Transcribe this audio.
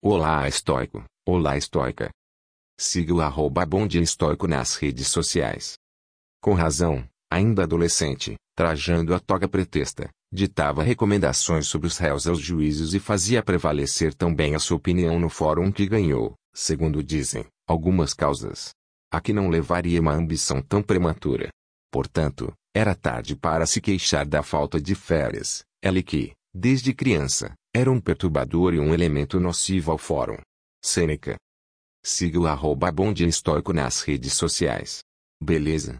Olá estoico, olá estoica. Siga o arroba bonde estoico nas redes sociais. Com razão, ainda adolescente, trajando a toga pretexta, ditava recomendações sobre os réus aos juízes e fazia prevalecer também a sua opinião no fórum que ganhou, segundo dizem, algumas causas. A que não levaria uma ambição tão prematura. Portanto, era tarde para se queixar da falta de férias, ela que, desde criança, era um perturbador e um elemento nocivo ao fórum. Sêneca. Siga o arroba bonde estoico nas redes sociais. Beleza?